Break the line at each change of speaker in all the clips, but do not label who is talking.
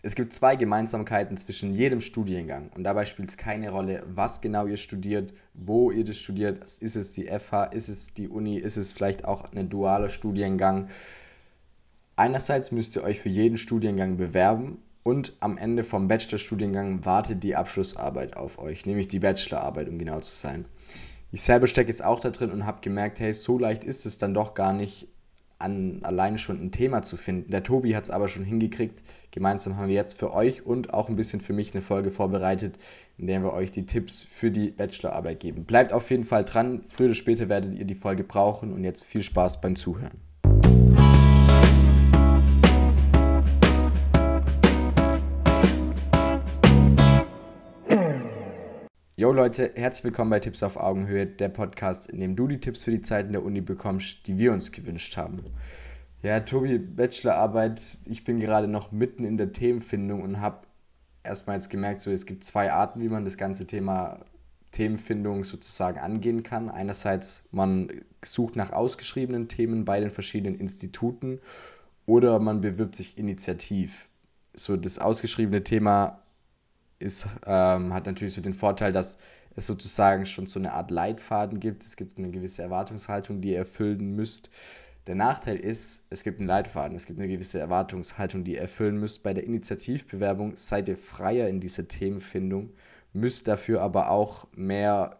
Es gibt zwei Gemeinsamkeiten zwischen jedem Studiengang und dabei spielt es keine Rolle, was genau ihr studiert, wo ihr das studiert. Ist es die FH, ist es die Uni, ist es vielleicht auch ein dualer Studiengang. Einerseits müsst ihr euch für jeden Studiengang bewerben und am Ende vom Bachelorstudiengang wartet die Abschlussarbeit auf euch, nämlich die Bachelorarbeit, um genau zu sein. Ich selber stecke jetzt auch da drin und habe gemerkt, hey, so leicht ist es dann doch gar nicht, an alleine schon ein Thema zu finden. Der Tobi hat es aber schon hingekriegt. Gemeinsam haben wir jetzt für euch und auch ein bisschen für mich eine Folge vorbereitet, in der wir euch die Tipps für die Bachelorarbeit geben. Bleibt auf jeden Fall dran. Früher oder später werdet ihr die Folge brauchen und jetzt viel Spaß beim Zuhören. Yo Leute, herzlich willkommen bei Tipps auf Augenhöhe, der Podcast, in dem du die Tipps für die Zeiten der Uni bekommst, die wir uns gewünscht haben. Ja, Tobi, Bachelorarbeit, ich bin gerade noch mitten in der Themenfindung und habe erstmal jetzt gemerkt, so es gibt zwei Arten, wie man das ganze Thema Themenfindung sozusagen angehen kann. Einerseits, man sucht nach ausgeschriebenen Themen bei den verschiedenen Instituten oder man bewirbt sich initiativ. So das ausgeschriebene Thema ist, ähm, hat natürlich so den Vorteil, dass es sozusagen schon so eine Art Leitfaden gibt. Es gibt eine gewisse Erwartungshaltung, die ihr erfüllen müsst. Der Nachteil ist, es gibt einen Leitfaden, es gibt eine gewisse Erwartungshaltung, die ihr erfüllen müsst. Bei der Initiativbewerbung seid ihr freier in dieser Themenfindung, müsst dafür aber auch mehr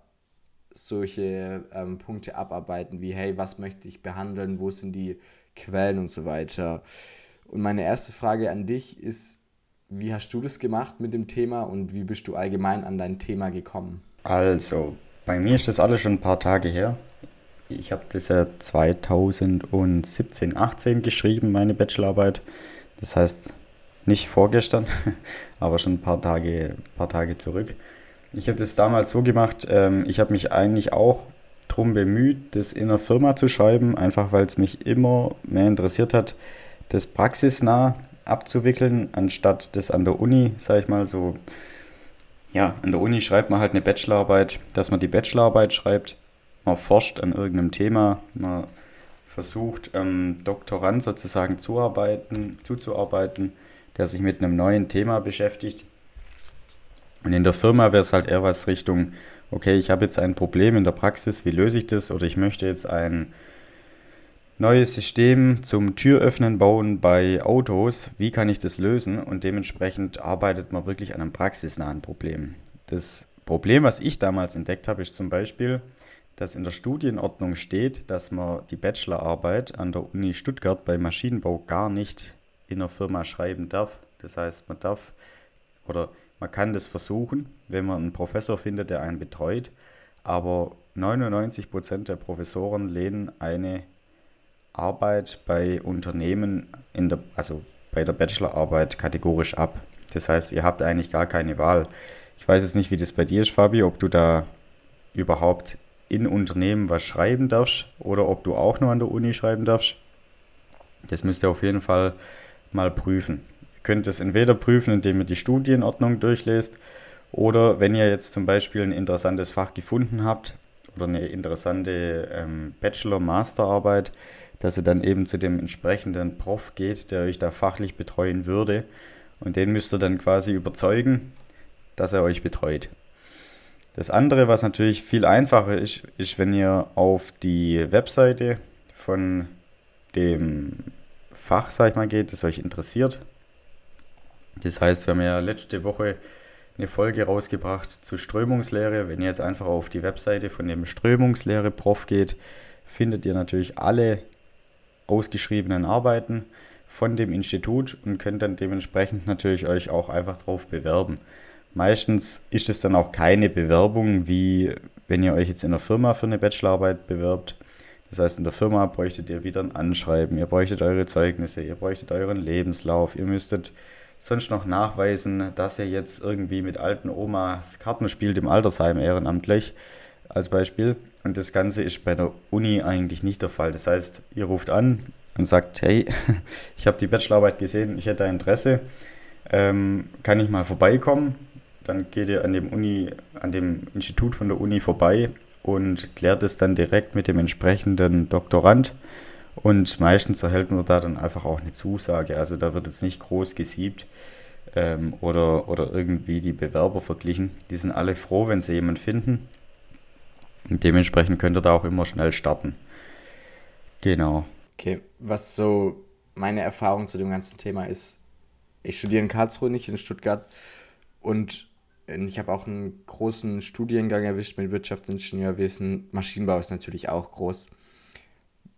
solche ähm, Punkte abarbeiten, wie hey, was möchte ich behandeln, wo sind die Quellen und so weiter. Und meine erste Frage an dich ist, wie hast du das gemacht mit dem Thema und wie bist du allgemein an dein Thema gekommen?
Also, bei mir ist das alles schon ein paar Tage her. Ich habe das ja 2017, 18 geschrieben, meine Bachelorarbeit. Das heißt, nicht vorgestern, aber schon ein paar Tage, paar Tage zurück. Ich habe das damals so gemacht, ähm, ich habe mich eigentlich auch darum bemüht, das in einer Firma zu schreiben, einfach weil es mich immer mehr interessiert hat, das praxisnah abzuwickeln, anstatt das an der Uni, sage ich mal, so, ja, an der Uni schreibt man halt eine Bachelorarbeit, dass man die Bachelorarbeit schreibt, man forscht an irgendeinem Thema, man versucht, ähm, Doktorand sozusagen zuarbeiten, zuzuarbeiten, der sich mit einem neuen Thema beschäftigt. Und in der Firma wäre es halt eher was Richtung, okay, ich habe jetzt ein Problem in der Praxis, wie löse ich das? Oder ich möchte jetzt ein neues System zum Türöffnen bauen bei Autos. Wie kann ich das lösen? Und dementsprechend arbeitet man wirklich an einem praxisnahen Problem. Das Problem, was ich damals entdeckt habe, ist zum Beispiel, dass in der Studienordnung steht, dass man die Bachelorarbeit an der Uni Stuttgart bei Maschinenbau gar nicht in der Firma schreiben darf. Das heißt, man darf oder man kann das versuchen, wenn man einen Professor findet, der einen betreut, aber 99 Prozent der Professoren lehnen eine Arbeit bei Unternehmen, in der, also bei der Bachelorarbeit kategorisch ab. Das heißt, ihr habt eigentlich gar keine Wahl. Ich weiß jetzt nicht, wie das bei dir ist, Fabi, ob du da überhaupt in Unternehmen was schreiben darfst oder ob du auch nur an der Uni schreiben darfst. Das müsst ihr auf jeden Fall mal prüfen. Ihr könnt es entweder prüfen, indem ihr die Studienordnung durchlest oder wenn ihr jetzt zum Beispiel ein interessantes Fach gefunden habt oder eine interessante ähm, Bachelor-Masterarbeit, dass ihr dann eben zu dem entsprechenden Prof geht, der euch da fachlich betreuen würde. Und den müsst ihr dann quasi überzeugen, dass er euch betreut. Das andere, was natürlich viel einfacher ist, ist, wenn ihr auf die Webseite von dem Fach, sag ich mal, geht, das euch interessiert. Das heißt, wir haben ja letzte Woche eine Folge rausgebracht zu Strömungslehre. Wenn ihr jetzt einfach auf die Webseite von dem Strömungslehre-Prof geht, findet ihr natürlich alle ausgeschriebenen Arbeiten von dem Institut und könnt dann dementsprechend natürlich euch auch einfach drauf bewerben. Meistens ist es dann auch keine Bewerbung, wie wenn ihr euch jetzt in der Firma für eine Bachelorarbeit bewerbt. Das heißt, in der Firma bräuchtet ihr wieder ein Anschreiben, ihr bräuchtet eure Zeugnisse, ihr bräuchtet euren Lebenslauf, ihr müsstet sonst noch nachweisen, dass ihr jetzt irgendwie mit alten Omas Karten spielt im Altersheim ehrenamtlich als Beispiel. Und das Ganze ist bei der Uni eigentlich nicht der Fall. Das heißt, ihr ruft an und sagt, hey, ich habe die Bachelorarbeit gesehen, ich hätte Interesse, ähm, kann ich mal vorbeikommen? Dann geht ihr an dem Uni, an dem Institut von der Uni vorbei und klärt es dann direkt mit dem entsprechenden Doktorand. Und meistens erhält man da dann einfach auch eine Zusage. Also da wird jetzt nicht groß gesiebt. ähm, oder, oder irgendwie die Bewerber verglichen. Die sind alle froh, wenn sie jemanden finden. Und dementsprechend könnt ihr da auch immer schnell starten. Genau.
Okay, was so meine Erfahrung zu dem ganzen Thema ist, ich studiere in Karlsruhe, nicht in Stuttgart. Und ich habe auch einen großen Studiengang erwischt mit Wirtschaftsingenieurwesen. Maschinenbau ist natürlich auch groß.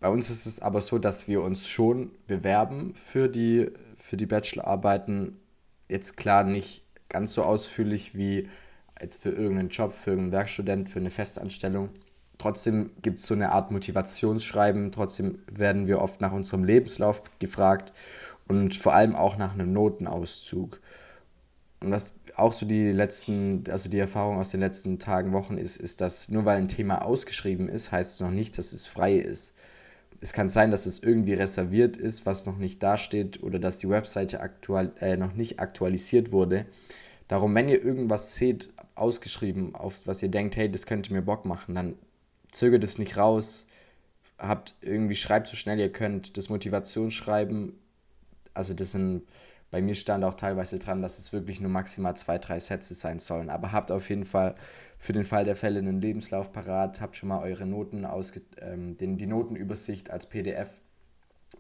Bei uns ist es aber so, dass wir uns schon bewerben für die, für die Bachelorarbeiten. Jetzt klar nicht ganz so ausführlich wie jetzt für irgendeinen Job, für irgendeinen Werkstudent, für eine Festanstellung. Trotzdem gibt es so eine Art Motivationsschreiben. Trotzdem werden wir oft nach unserem Lebenslauf gefragt und vor allem auch nach einem Notenauszug. Und was auch so die letzten, also die Erfahrung aus den letzten Tagen, Wochen ist, ist, dass nur weil ein Thema ausgeschrieben ist, heißt es noch nicht, dass es frei ist. Es kann sein, dass es irgendwie reserviert ist, was noch nicht dasteht oder dass die Webseite aktual, äh, noch nicht aktualisiert wurde. Darum, wenn ihr irgendwas seht, ausgeschrieben, auf was ihr denkt, hey, das könnte mir Bock machen, dann zögert es nicht raus, habt irgendwie, schreibt so schnell ihr könnt, das Motivationsschreiben, also das sind, bei mir stand auch teilweise dran, dass es wirklich nur maximal zwei, drei Sätze sein sollen, aber habt auf jeden Fall für den Fall der Fälle einen Lebenslauf parat, habt schon mal eure Noten ausge, ähm, den, die Notenübersicht als PDF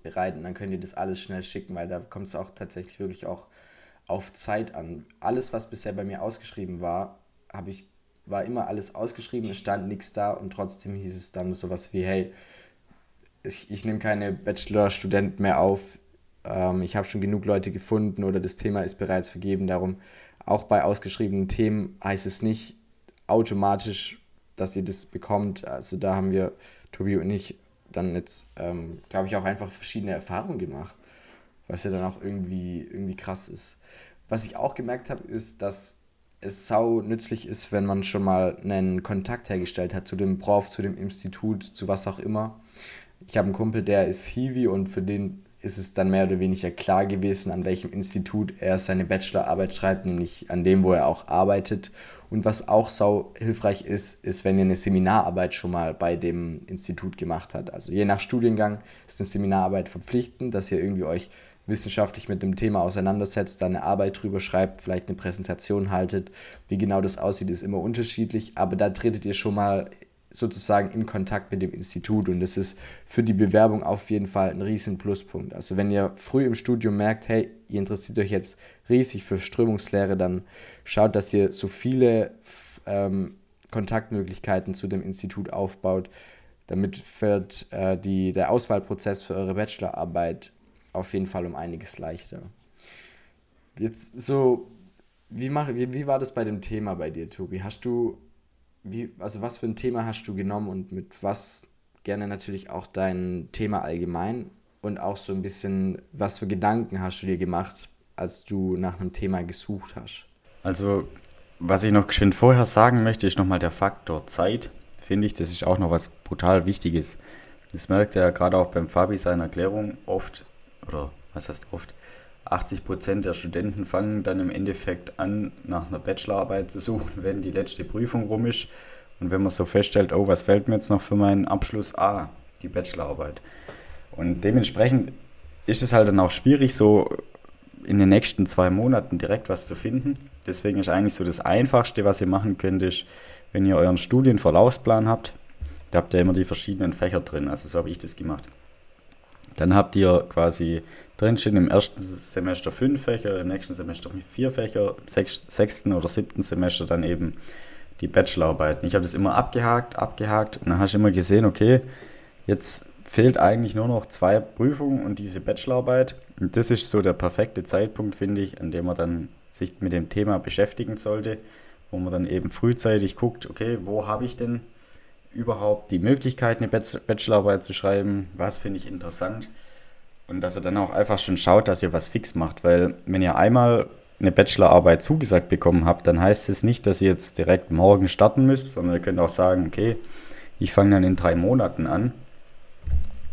bereit und dann könnt ihr das alles schnell schicken, weil da kommt es auch tatsächlich wirklich auch auf Zeit an. Alles, was bisher bei mir ausgeschrieben war, habe ich war immer alles ausgeschrieben, es stand nichts da und trotzdem hieß es dann sowas wie, hey, ich, ich nehme keine Bachelorstudenten mehr auf, ähm, ich habe schon genug Leute gefunden oder das Thema ist bereits vergeben. Darum, auch bei ausgeschriebenen Themen heißt es nicht automatisch, dass ihr das bekommt. Also da haben wir, Tobi und ich, dann jetzt, ähm, glaube ich, auch einfach verschiedene Erfahrungen gemacht, was ja dann auch irgendwie, irgendwie krass ist. Was ich auch gemerkt habe, ist, dass es sau nützlich ist, wenn man schon mal einen Kontakt hergestellt hat zu dem Prof, zu dem Institut, zu was auch immer. Ich habe einen Kumpel, der ist Hiwi und für den ist es dann mehr oder weniger klar gewesen, an welchem Institut er seine Bachelorarbeit schreibt, nämlich an dem, wo er auch arbeitet. Und was auch sau hilfreich ist, ist, wenn ihr eine Seminararbeit schon mal bei dem Institut gemacht habt. Also je nach Studiengang ist eine Seminararbeit verpflichtend, dass ihr irgendwie euch wissenschaftlich mit dem Thema auseinandersetzt, da eine Arbeit drüber schreibt, vielleicht eine Präsentation haltet. Wie genau das aussieht, ist immer unterschiedlich, aber da tretet ihr schon mal sozusagen in Kontakt mit dem Institut und das ist für die Bewerbung auf jeden Fall ein riesen Pluspunkt. Also wenn ihr früh im Studium merkt, hey, ihr interessiert euch jetzt riesig für Strömungslehre, dann schaut, dass ihr so viele ähm, Kontaktmöglichkeiten zu dem Institut aufbaut. Damit wird äh, die, der Auswahlprozess für eure Bachelorarbeit auf jeden Fall um einiges leichter. Jetzt so, wie, mach, wie, wie war das bei dem Thema bei dir, Tobi? Hast du, wie, also was für ein Thema hast du genommen und mit was gerne natürlich auch dein Thema allgemein und auch so ein bisschen, was für Gedanken hast du dir gemacht, als du nach einem Thema gesucht hast?
Also, was ich noch geschwind vorher sagen möchte, ist nochmal der Faktor Zeit. Finde ich, das ist auch noch was brutal Wichtiges. Das merkt er ja gerade auch beim Fabi seiner Erklärung oft oder was heißt oft, 80 Prozent der Studenten fangen dann im Endeffekt an, nach einer Bachelorarbeit zu suchen, wenn die letzte Prüfung rum ist. Und wenn man so feststellt, oh, was fällt mir jetzt noch für meinen Abschluss? Ah, die Bachelorarbeit. Und dementsprechend ist es halt dann auch schwierig, so in den nächsten zwei Monaten direkt was zu finden. Deswegen ist eigentlich so das Einfachste, was ihr machen könnt, ist, wenn ihr euren Studienverlaufsplan habt, da habt ihr immer die verschiedenen Fächer drin. Also so habe ich das gemacht. Dann habt ihr quasi drinstehen im ersten Semester fünf Fächer, im nächsten Semester vier Fächer, im sechsten oder siebten Semester dann eben die Bachelorarbeiten. Ich habe das immer abgehakt, abgehakt und dann hast du immer gesehen, okay, jetzt fehlt eigentlich nur noch zwei Prüfungen und diese Bachelorarbeit. Und das ist so der perfekte Zeitpunkt, finde ich, an dem man dann sich mit dem Thema beschäftigen sollte, wo man dann eben frühzeitig guckt, okay, wo habe ich denn überhaupt die Möglichkeit, eine Bachelorarbeit zu schreiben, was finde ich interessant. Und dass ihr dann auch einfach schon schaut, dass ihr was fix macht, weil wenn ihr einmal eine Bachelorarbeit zugesagt bekommen habt, dann heißt es nicht, dass ihr jetzt direkt morgen starten müsst, sondern ihr könnt auch sagen, okay, ich fange dann in drei Monaten an.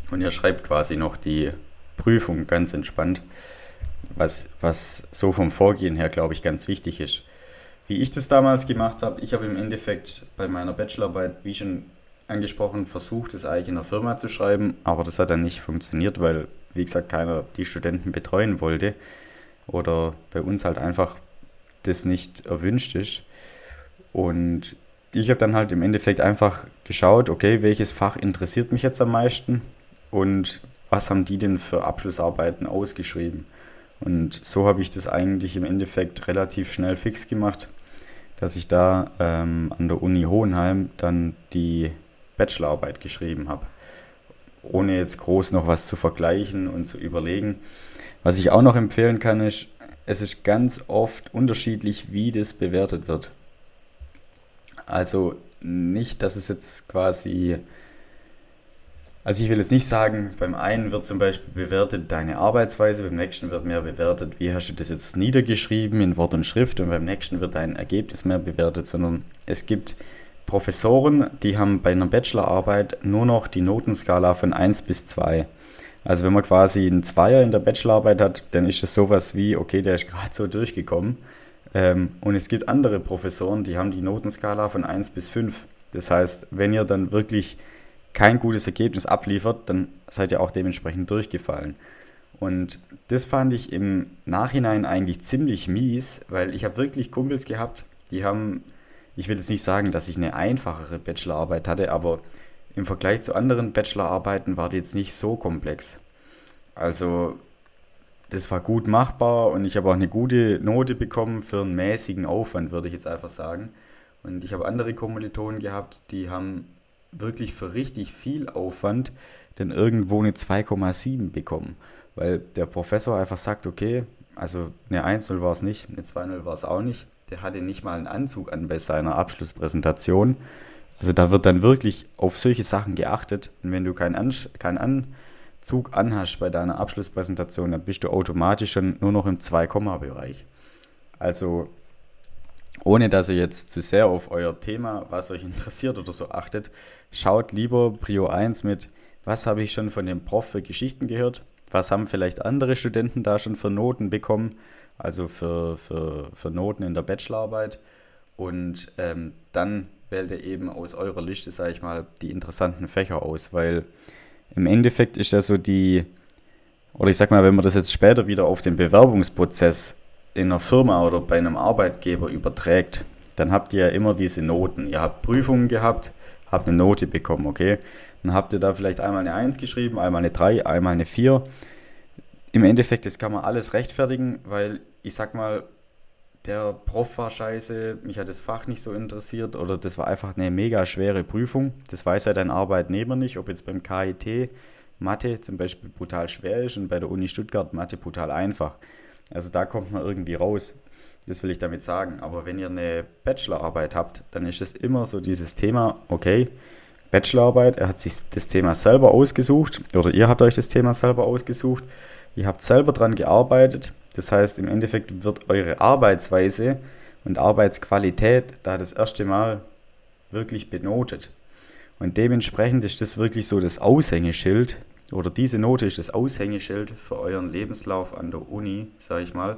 Und ihr schreibt quasi noch die Prüfung ganz entspannt, was, was so vom Vorgehen her, glaube ich, ganz wichtig ist wie ich das damals gemacht habe. Ich habe im Endeffekt bei meiner Bachelorarbeit, wie schon angesprochen, versucht, das eigentlich in der Firma zu schreiben, aber das hat dann nicht funktioniert, weil, wie gesagt, keiner die Studenten betreuen wollte. oder bei uns halt einfach das nicht erwünscht ist. Und ich habe dann halt im Endeffekt einfach geschaut, okay, welches Fach interessiert mich jetzt am meisten und was haben die denn für Abschlussarbeiten ausgeschrieben. Und so habe ich das eigentlich im Endeffekt relativ schnell fix gemacht, dass ich da ähm, an der Uni Hohenheim dann die Bachelorarbeit geschrieben habe. Ohne jetzt groß noch was zu vergleichen und zu überlegen. Was ich auch noch empfehlen kann, ist, es ist ganz oft unterschiedlich, wie das bewertet wird. Also nicht, dass es jetzt quasi also ich will jetzt nicht sagen, beim einen wird zum Beispiel bewertet deine Arbeitsweise, beim nächsten wird mehr bewertet, wie hast du das jetzt niedergeschrieben in Wort und Schrift und beim nächsten wird dein Ergebnis mehr bewertet, sondern es gibt Professoren, die haben bei einer Bachelorarbeit nur noch die Notenskala von 1 bis 2. Also wenn man quasi einen Zweier in der Bachelorarbeit hat, dann ist das sowas wie, okay, der ist gerade so durchgekommen. Ähm, und es gibt andere Professoren, die haben die Notenskala von 1 bis 5. Das heißt, wenn ihr dann wirklich kein gutes Ergebnis abliefert, dann seid ihr auch dementsprechend durchgefallen. Und das fand ich im Nachhinein eigentlich ziemlich mies, weil ich habe wirklich Kumpels gehabt, die haben, ich will jetzt nicht sagen, dass ich eine einfachere Bachelorarbeit hatte, aber im Vergleich zu anderen Bachelorarbeiten war die jetzt nicht so komplex. Also das war gut machbar und ich habe auch eine gute Note bekommen für einen mäßigen Aufwand, würde ich jetzt einfach sagen. Und ich habe andere Kommilitonen gehabt, die haben wirklich für richtig viel Aufwand denn irgendwo eine 2,7 bekommen. Weil der Professor einfach sagt, okay, also eine 1-0 war es nicht, eine 2-0 war es auch nicht. Der hatte nicht mal einen Anzug an bei seiner Abschlusspräsentation. Also da wird dann wirklich auf solche Sachen geachtet. Und wenn du keinen, An keinen Anzug anhast bei deiner Abschlusspräsentation, dann bist du automatisch schon nur noch im 2-Bereich. Also ohne dass ihr jetzt zu sehr auf euer Thema, was euch interessiert oder so achtet, schaut lieber Prio 1 mit, was habe ich schon von dem Prof für Geschichten gehört, was haben vielleicht andere Studenten da schon für Noten bekommen, also für, für, für Noten in der Bachelorarbeit. Und ähm, dann wählt ihr eben aus eurer Liste, sage ich mal, die interessanten Fächer aus, weil im Endeffekt ist ja so die, oder ich sag mal, wenn man das jetzt später wieder auf den Bewerbungsprozess in einer Firma oder bei einem Arbeitgeber überträgt, dann habt ihr ja immer diese Noten. Ihr habt Prüfungen gehabt, habt eine Note bekommen, okay? Dann habt ihr da vielleicht einmal eine 1 geschrieben, einmal eine 3, einmal eine 4. Im Endeffekt, das kann man alles rechtfertigen, weil ich sag mal, der Prof war scheiße, mich hat das Fach nicht so interessiert oder das war einfach eine mega schwere Prüfung. Das weiß ja dein Arbeitnehmer nicht, ob jetzt beim KIT Mathe zum Beispiel brutal schwer ist und bei der Uni Stuttgart Mathe brutal einfach. Also da kommt man irgendwie raus. Das will ich damit sagen. Aber wenn ihr eine Bachelorarbeit habt, dann ist es immer so dieses Thema, okay, Bachelorarbeit, er hat sich das Thema selber ausgesucht oder ihr habt euch das Thema selber ausgesucht. Ihr habt selber daran gearbeitet. Das heißt, im Endeffekt wird eure Arbeitsweise und Arbeitsqualität da das erste Mal wirklich benotet. Und dementsprechend ist das wirklich so das Aushängeschild oder diese Note ist das Aushängeschild für euren Lebenslauf an der Uni, sage ich mal,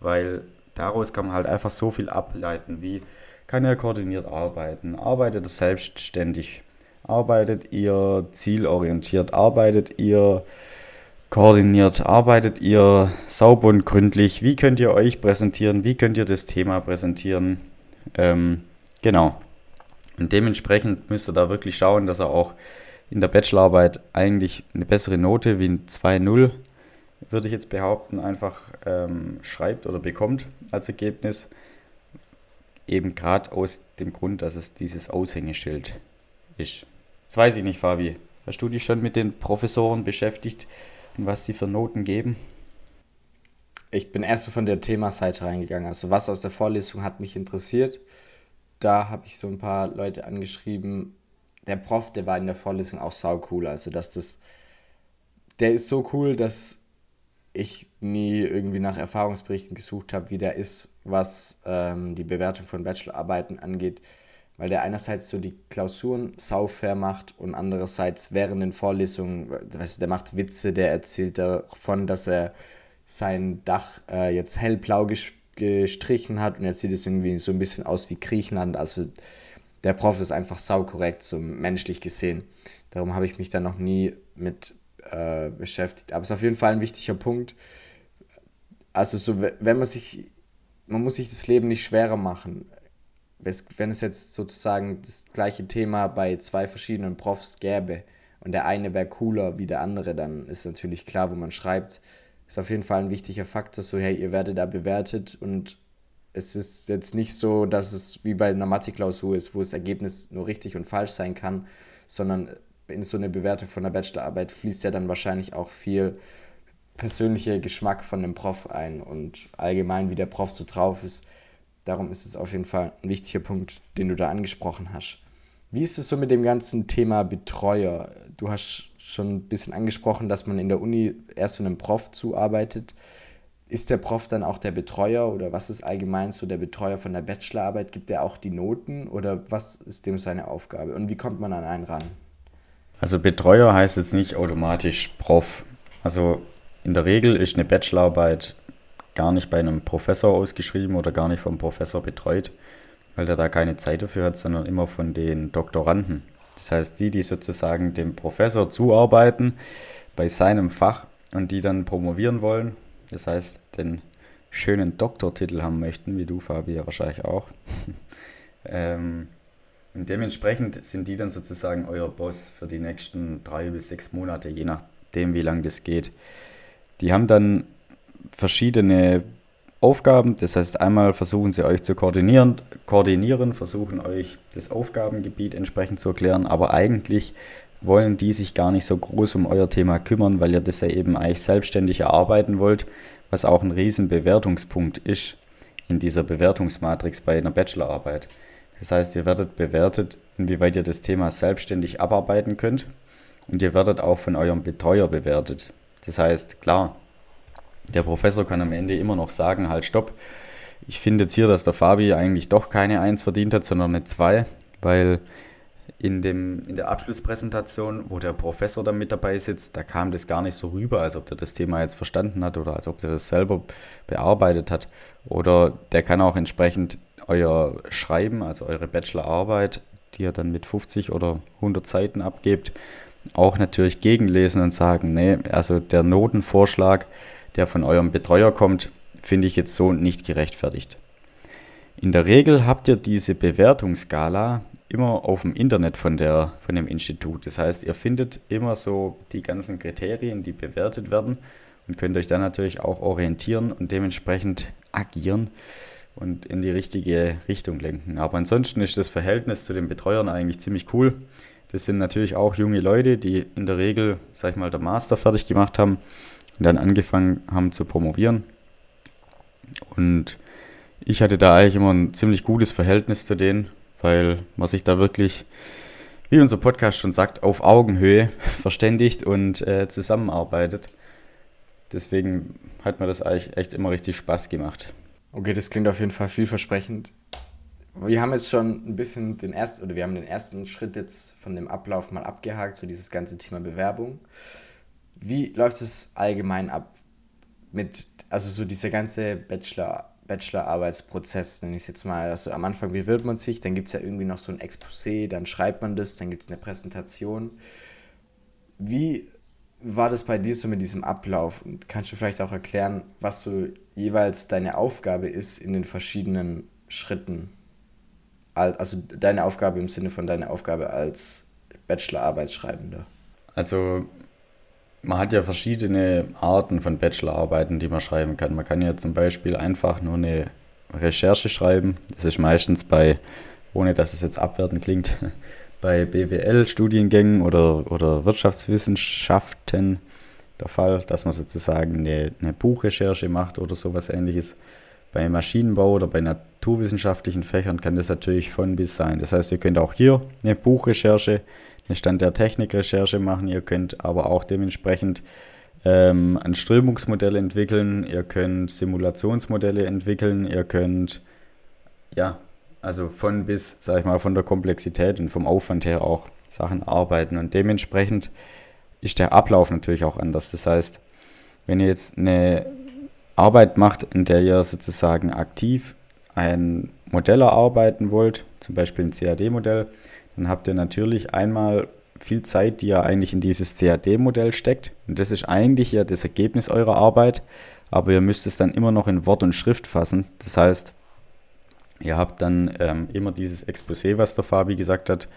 weil daraus kann man halt einfach so viel ableiten, wie kann er koordiniert arbeiten, arbeitet er selbstständig, arbeitet ihr zielorientiert, arbeitet ihr koordiniert, arbeitet ihr sauber und gründlich, wie könnt ihr euch präsentieren, wie könnt ihr das Thema präsentieren, ähm, genau. Und dementsprechend müsst ihr da wirklich schauen, dass er auch in der Bachelorarbeit eigentlich eine bessere Note wie ein 2-0, würde ich jetzt behaupten, einfach ähm, schreibt oder bekommt als Ergebnis. Eben gerade aus dem Grund, dass es dieses Aushängeschild ist. Das weiß ich nicht, Fabi. Hast du dich schon mit den Professoren beschäftigt und was sie für Noten geben?
Ich bin erst so von der Themaseite reingegangen. Also was aus der Vorlesung hat mich interessiert. Da habe ich so ein paar Leute angeschrieben, der Prof, der war in der Vorlesung auch sau cool. Also, dass das, der ist so cool, dass ich nie irgendwie nach Erfahrungsberichten gesucht habe, wie der ist, was ähm, die Bewertung von Bachelorarbeiten angeht, weil der einerseits so die Klausuren saufair macht und andererseits während den Vorlesungen, weißt du, der macht Witze, der erzählt davon, dass er sein Dach äh, jetzt hellblau gestrichen hat und jetzt sieht es irgendwie so ein bisschen aus wie Griechenland, also der Prof ist einfach saukorrekt, so menschlich gesehen. Darum habe ich mich da noch nie mit äh, beschäftigt. Aber es ist auf jeden Fall ein wichtiger Punkt. also so, wenn man sich, man muss sich das Leben nicht schwerer machen. Wenn es jetzt sozusagen das gleiche Thema bei zwei verschiedenen Profs gäbe und der eine wäre cooler wie der andere, dann ist natürlich klar, wo man schreibt. Ist auf jeden Fall ein wichtiger Faktor, so hey, ihr werdet da bewertet und es ist jetzt nicht so, dass es wie bei einer Mathe-Klausur ist, wo das Ergebnis nur richtig und falsch sein kann, sondern in so eine Bewertung von der Bachelorarbeit fließt ja dann wahrscheinlich auch viel persönlicher Geschmack von dem Prof ein und allgemein, wie der Prof so drauf ist. Darum ist es auf jeden Fall ein wichtiger Punkt, den du da angesprochen hast. Wie ist es so mit dem ganzen Thema Betreuer? Du hast schon ein bisschen angesprochen, dass man in der Uni erst so einem Prof zuarbeitet. Ist der Prof dann auch der Betreuer oder was ist allgemein so der Betreuer von der Bachelorarbeit? Gibt er auch die Noten oder was ist dem seine Aufgabe und wie kommt man an einen ran?
Also Betreuer heißt jetzt nicht automatisch Prof. Also in der Regel ist eine Bachelorarbeit gar nicht bei einem Professor ausgeschrieben oder gar nicht vom Professor betreut, weil der da keine Zeit dafür hat, sondern immer von den Doktoranden. Das heißt, die, die sozusagen dem Professor zuarbeiten bei seinem Fach und die dann promovieren wollen, das heißt, den schönen Doktortitel haben möchten, wie du, Fabi, ja wahrscheinlich auch. ähm, und dementsprechend sind die dann sozusagen euer Boss für die nächsten drei bis sechs Monate, je nachdem, wie lange das geht. Die haben dann verschiedene Aufgaben. Das heißt, einmal versuchen sie euch zu koordinieren, koordinieren, versuchen euch das Aufgabengebiet entsprechend zu erklären, aber eigentlich wollen die sich gar nicht so groß um euer Thema kümmern, weil ihr das ja eben eigentlich selbstständig erarbeiten wollt, was auch ein riesen Bewertungspunkt ist in dieser Bewertungsmatrix bei einer Bachelorarbeit. Das heißt, ihr werdet bewertet, inwieweit ihr das Thema selbstständig abarbeiten könnt und ihr werdet auch von eurem Betreuer bewertet. Das heißt, klar, der Professor kann am Ende immer noch sagen, halt stopp, ich finde jetzt hier, dass der Fabi eigentlich doch keine Eins verdient hat, sondern eine Zwei, weil in, dem, in der Abschlusspräsentation, wo der Professor dann mit dabei sitzt, da kam das gar nicht so rüber, als ob der das Thema jetzt verstanden hat oder als ob der das selber bearbeitet hat. Oder der kann auch entsprechend euer Schreiben, also eure Bachelorarbeit, die ihr dann mit 50 oder 100 Seiten abgebt, auch natürlich gegenlesen und sagen, nee, also der Notenvorschlag, der von eurem Betreuer kommt, finde ich jetzt so nicht gerechtfertigt. In der Regel habt ihr diese Bewertungsskala immer auf dem Internet von, der, von dem Institut. Das heißt, ihr findet immer so die ganzen Kriterien, die bewertet werden und könnt euch dann natürlich auch orientieren und dementsprechend agieren und in die richtige Richtung lenken. Aber ansonsten ist das Verhältnis zu den Betreuern eigentlich ziemlich cool. Das sind natürlich auch junge Leute, die in der Regel, sag ich mal, der Master fertig gemacht haben und dann angefangen haben zu promovieren. Und ich hatte da eigentlich immer ein ziemlich gutes Verhältnis zu denen weil man sich da wirklich, wie unser Podcast schon sagt, auf Augenhöhe verständigt und äh, zusammenarbeitet. Deswegen hat mir das eigentlich echt immer richtig Spaß gemacht.
Okay, das klingt auf jeden Fall vielversprechend. Wir haben jetzt schon ein bisschen den ersten, oder wir haben den ersten Schritt jetzt von dem Ablauf mal abgehakt, so dieses ganze Thema Bewerbung. Wie läuft es allgemein ab mit, also so dieser ganze Bachelor Bachelor-Arbeitsprozess, nenne ich es jetzt mal. Also am Anfang bewirbt man sich, dann gibt es ja irgendwie noch so ein Exposé, dann schreibt man das, dann gibt es eine Präsentation. Wie war das bei dir so mit diesem Ablauf? Und kannst du vielleicht auch erklären, was so jeweils deine Aufgabe ist in den verschiedenen Schritten? Also deine Aufgabe im Sinne von deiner Aufgabe als Bachelor-Arbeitsschreibender.
Also man hat ja verschiedene Arten von Bachelorarbeiten, die man schreiben kann. Man kann ja zum Beispiel einfach nur eine Recherche schreiben. Das ist meistens bei, ohne dass es jetzt abwertend klingt, bei BWL-Studiengängen oder, oder Wirtschaftswissenschaften der Fall, dass man sozusagen eine, eine Buchrecherche macht oder sowas ähnliches. Bei Maschinenbau oder bei naturwissenschaftlichen Fächern kann das natürlich von bis sein. Das heißt, ihr könnt auch hier eine Buchrecherche eine Stand der Technik-Recherche machen. Ihr könnt aber auch dementsprechend ähm, ein Strömungsmodell entwickeln. Ihr könnt Simulationsmodelle entwickeln. Ihr könnt, ja, also von bis, sag ich mal, von der Komplexität und vom Aufwand her auch Sachen arbeiten. Und dementsprechend ist der Ablauf natürlich auch anders. Das heißt, wenn ihr jetzt eine Arbeit macht, in der ihr sozusagen aktiv ein Modell erarbeiten wollt, zum Beispiel ein CAD-Modell, dann habt ihr natürlich einmal viel Zeit, die ja eigentlich in dieses CAD-Modell steckt. Und das ist eigentlich ja das Ergebnis eurer Arbeit. aber ihr müsst es dann immer noch in Wort und Schrift fassen. Das heißt, ihr habt dann ähm, immer dieses Exposé, was der Fabi gesagt hat.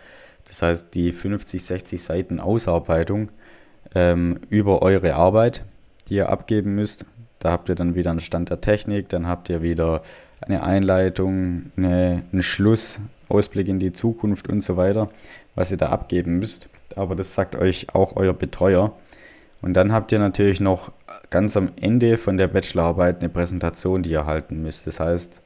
Das heißt, die 50, 60 Seiten Ausarbeitung ähm, über eure Arbeit, die ihr abgeben müsst. Da habt ihr dann wieder einen Stand der Technik, dann habt ihr wieder eine Einleitung, eine, einen Schluss, Ausblick in die Zukunft und so weiter, was ihr da abgeben müsst. Aber das sagt euch auch euer Betreuer. Und dann habt ihr natürlich noch ganz am Ende von der Bachelorarbeit eine Präsentation, die ihr halten müsst. Das heißt,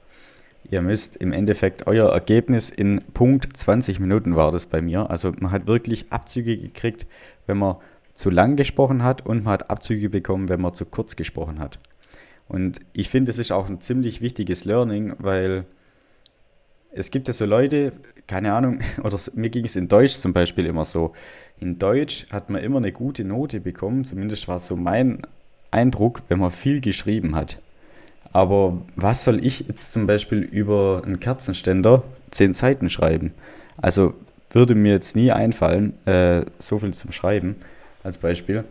ihr müsst im Endeffekt euer Ergebnis in Punkt 20 Minuten war das bei mir. Also man hat wirklich Abzüge gekriegt, wenn man zu lang gesprochen hat und man hat Abzüge bekommen, wenn man zu kurz gesprochen hat. Und ich finde, es ist auch ein ziemlich wichtiges Learning, weil es gibt ja so Leute, keine Ahnung, oder mir ging es in Deutsch zum Beispiel immer so. In Deutsch hat man immer eine gute Note bekommen, zumindest war so mein Eindruck, wenn man viel geschrieben hat. Aber was soll ich jetzt zum Beispiel über einen Kerzenständer zehn Seiten schreiben? Also würde mir jetzt nie einfallen, äh, so viel zum Schreiben als Beispiel.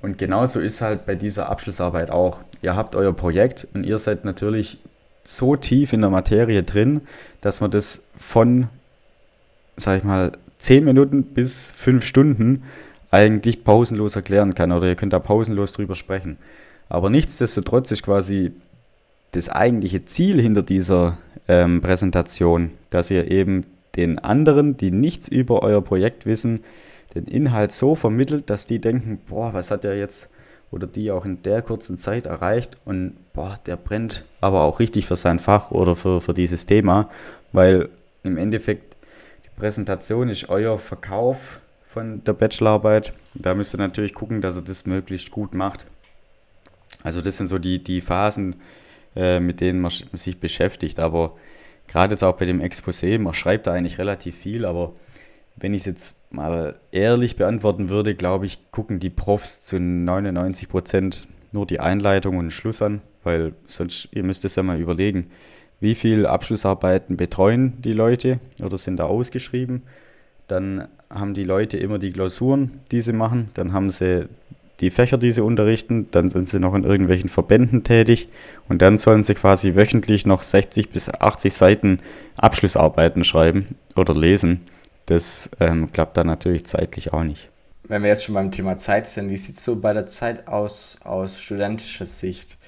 Und genauso ist halt bei dieser Abschlussarbeit auch. Ihr habt euer Projekt und ihr seid natürlich so tief in der Materie drin, dass man das von, sag ich mal, 10 Minuten bis 5 Stunden eigentlich pausenlos erklären kann oder ihr könnt da pausenlos drüber sprechen. Aber nichtsdestotrotz ist quasi das eigentliche Ziel hinter dieser ähm, Präsentation, dass ihr eben den anderen, die nichts über euer Projekt wissen, den Inhalt so vermittelt, dass die denken, boah, was hat der jetzt oder die auch in der kurzen Zeit erreicht und boah, der brennt aber auch richtig für sein Fach oder für, für dieses Thema, weil im Endeffekt die Präsentation ist euer Verkauf von der Bachelorarbeit. Da müsst ihr natürlich gucken, dass ihr das möglichst gut macht. Also das sind so die, die Phasen, äh, mit denen man sich beschäftigt. Aber gerade jetzt auch bei dem Exposé, man schreibt da eigentlich relativ viel, aber wenn ich es jetzt mal ehrlich beantworten würde, glaube ich, gucken die Profs zu 99 Prozent nur die Einleitung und den Schluss an, weil sonst, ihr müsst es ja mal überlegen, wie viele Abschlussarbeiten betreuen die Leute oder sind da ausgeschrieben. Dann haben die Leute immer die Klausuren, die sie machen. Dann haben sie die Fächer, die sie unterrichten. Dann sind sie noch in irgendwelchen Verbänden tätig. Und dann sollen sie quasi wöchentlich noch 60 bis 80 Seiten Abschlussarbeiten schreiben oder lesen. Das ähm, klappt dann natürlich zeitlich auch nicht.
Wenn wir jetzt schon beim Thema Zeit sind, wie sieht es so bei der Zeit aus, aus studentischer Sicht?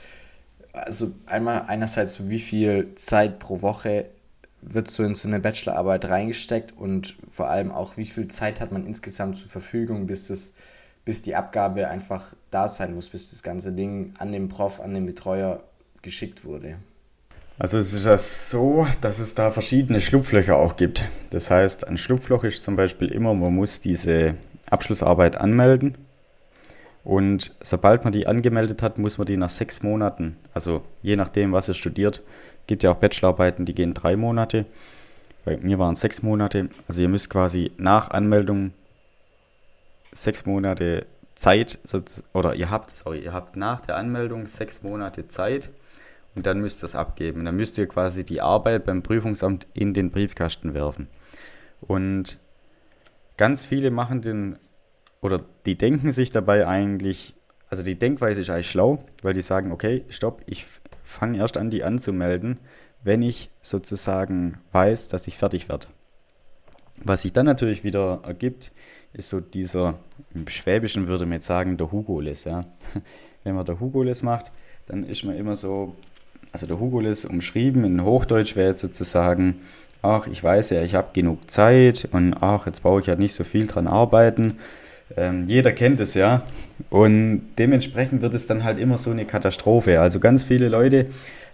Also einmal einerseits, wie viel Zeit pro Woche wird so in so eine Bachelorarbeit reingesteckt und vor allem auch, wie viel Zeit hat man insgesamt zur Verfügung, bis, das, bis die Abgabe einfach da sein muss, bis das ganze Ding an den Prof, an den Betreuer geschickt wurde?
Also es ist ja so, dass es da verschiedene Schlupflöcher auch gibt. Das heißt, ein Schlupfloch ist zum Beispiel immer, man muss diese Abschlussarbeit anmelden. Und sobald man die angemeldet hat, muss man die nach sechs Monaten, also je nachdem, was er studiert, gibt ja auch Bachelorarbeiten, die gehen drei Monate. Bei mir waren es sechs Monate. Also ihr müsst quasi nach Anmeldung sechs Monate Zeit, oder ihr habt, sorry, ihr habt nach der Anmeldung sechs Monate Zeit, und dann müsst ihr es abgeben. Dann müsst ihr quasi die Arbeit beim Prüfungsamt in den Briefkasten werfen. Und ganz viele machen den, oder die denken sich dabei eigentlich, also die Denkweise ist eigentlich schlau, weil die sagen, okay, stopp, ich fange erst an, die anzumelden, wenn ich sozusagen weiß, dass ich fertig werde. Was sich dann natürlich wieder ergibt, ist so dieser, im Schwäbischen würde man jetzt sagen, der Hugoles. Ja? Wenn man der Hugoles macht, dann ist man immer so, also der Hugoles umschrieben in Hochdeutsch wäre jetzt sozusagen, ach, ich weiß ja, ich habe genug Zeit und ach, jetzt brauche ich ja nicht so viel dran arbeiten. Ähm, jeder kennt es ja. Und dementsprechend wird es dann halt immer so eine Katastrophe. Also ganz viele Leute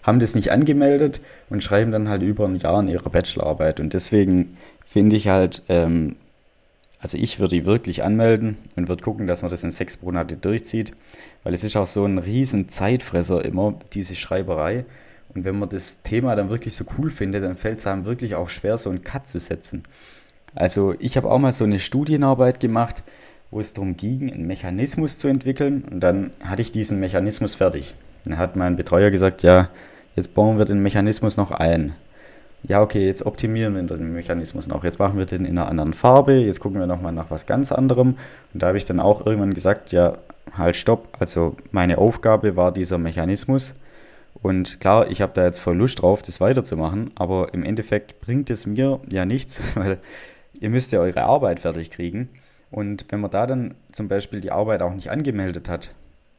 haben das nicht angemeldet und schreiben dann halt über ein Jahr in ihrer Bachelorarbeit. Und deswegen finde ich halt, ähm, also ich würde die wirklich anmelden und würde gucken, dass man das in sechs Monate durchzieht, weil es ist auch so ein riesen Zeitfresser immer, diese Schreiberei. Und wenn man das Thema dann wirklich so cool findet, dann fällt es einem wirklich auch schwer, so einen Cut zu setzen. Also ich habe auch mal so eine Studienarbeit gemacht, wo es darum ging, einen Mechanismus zu entwickeln. Und dann hatte ich diesen Mechanismus fertig. Dann hat mein Betreuer gesagt, ja, jetzt bauen wir den Mechanismus noch ein. Ja, okay, jetzt optimieren wir den Mechanismus noch. Jetzt machen wir den in einer anderen Farbe. Jetzt gucken wir nochmal nach was ganz anderem. Und da habe ich dann auch irgendwann gesagt, ja, halt, stopp. Also meine Aufgabe war dieser Mechanismus. Und klar, ich habe da jetzt voll Lust drauf, das weiterzumachen. Aber im Endeffekt bringt es mir ja nichts, weil ihr müsst ja eure Arbeit fertig kriegen. Und wenn man da dann zum Beispiel die Arbeit auch nicht angemeldet hat,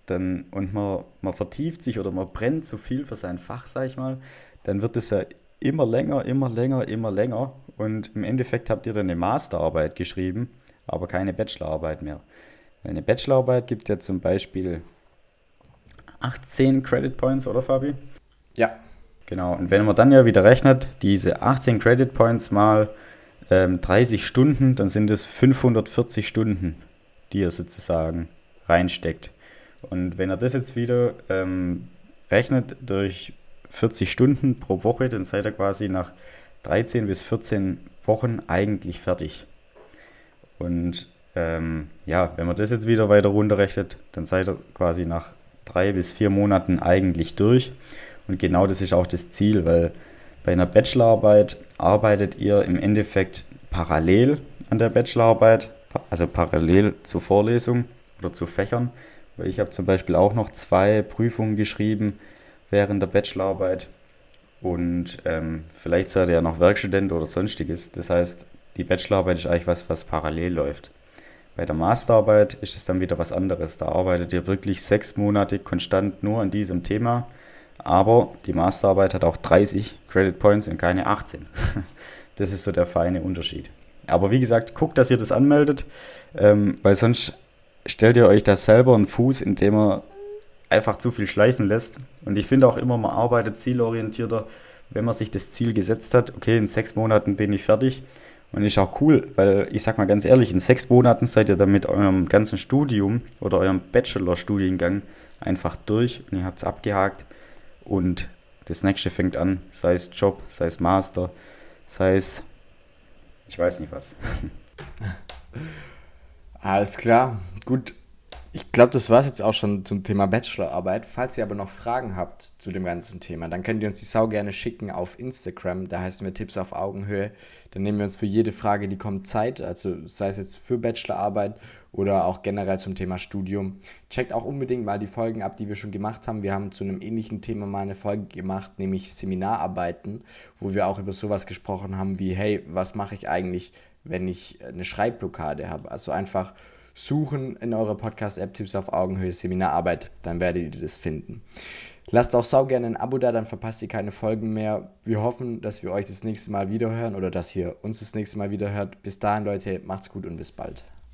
dann, und man, man vertieft sich oder man brennt zu viel für sein Fach, sag ich mal, dann wird es ja immer länger, immer länger, immer länger. Und im Endeffekt habt ihr dann eine Masterarbeit geschrieben, aber keine Bachelorarbeit mehr. Eine Bachelorarbeit gibt ja zum Beispiel 18 Credit Points, oder Fabi?
Ja.
Genau, und wenn man dann ja wieder rechnet, diese 18 Credit Points mal ähm, 30 Stunden, dann sind es 540 Stunden, die ihr sozusagen reinsteckt. Und wenn er das jetzt wieder ähm, rechnet durch 40 Stunden pro Woche, dann seid ihr quasi nach 13 bis 14 Wochen eigentlich fertig. Und ähm, ja, wenn man das jetzt wieder weiter runterrechnet, dann seid ihr quasi nach drei bis vier Monaten eigentlich durch. Und genau das ist auch das Ziel, weil bei einer Bachelorarbeit arbeitet ihr im Endeffekt parallel an der Bachelorarbeit, also parallel zur Vorlesung oder zu Fächern. Weil ich habe zum Beispiel auch noch zwei Prüfungen geschrieben, während der Bachelorarbeit. Und ähm, vielleicht seid ihr ja noch Werkstudent oder sonstiges. Das heißt, die Bachelorarbeit ist eigentlich was, was parallel läuft. Bei der Masterarbeit ist es dann wieder was anderes. Da arbeitet ihr wirklich sechs Monate konstant nur an diesem Thema. Aber die Masterarbeit hat auch 30 Credit Points und keine 18. Das ist so der feine Unterschied. Aber wie gesagt, guckt, dass ihr das anmeldet, ähm, weil sonst stellt ihr euch das selber einen Fuß, indem ihr einfach zu viel schleifen lässt. Und ich finde auch immer, man arbeitet zielorientierter, wenn man sich das Ziel gesetzt hat, okay, in sechs Monaten bin ich fertig. Und ist auch cool, weil ich sag mal ganz ehrlich, in sechs Monaten seid ihr dann mit eurem ganzen Studium oder eurem Bachelor-Studiengang einfach durch und ihr habt es abgehakt und das nächste fängt an, sei es Job, sei es Master, sei es ich weiß nicht was.
Alles klar, gut. Ich glaube, das war es jetzt auch schon zum Thema Bachelorarbeit. Falls ihr aber noch Fragen habt zu dem ganzen Thema, dann könnt ihr uns die Sau gerne schicken auf Instagram. Da heißen wir Tipps auf Augenhöhe. Dann nehmen wir uns für jede Frage, die kommt, Zeit. Also sei es jetzt für Bachelorarbeit oder auch generell zum Thema Studium. Checkt auch unbedingt mal die Folgen ab, die wir schon gemacht haben. Wir haben zu einem ähnlichen Thema mal eine Folge gemacht, nämlich Seminararbeiten, wo wir auch über sowas gesprochen haben wie, hey, was mache ich eigentlich, wenn ich eine Schreibblockade habe? Also einfach suchen in eurer Podcast-App Tipps auf Augenhöhe Seminararbeit, dann werdet ihr das finden. Lasst auch sau gerne ein Abo da, dann verpasst ihr keine Folgen mehr. Wir hoffen, dass wir euch das nächste Mal wiederhören oder dass ihr uns das nächste Mal wiederhört. Bis dahin, Leute, macht's gut und bis bald.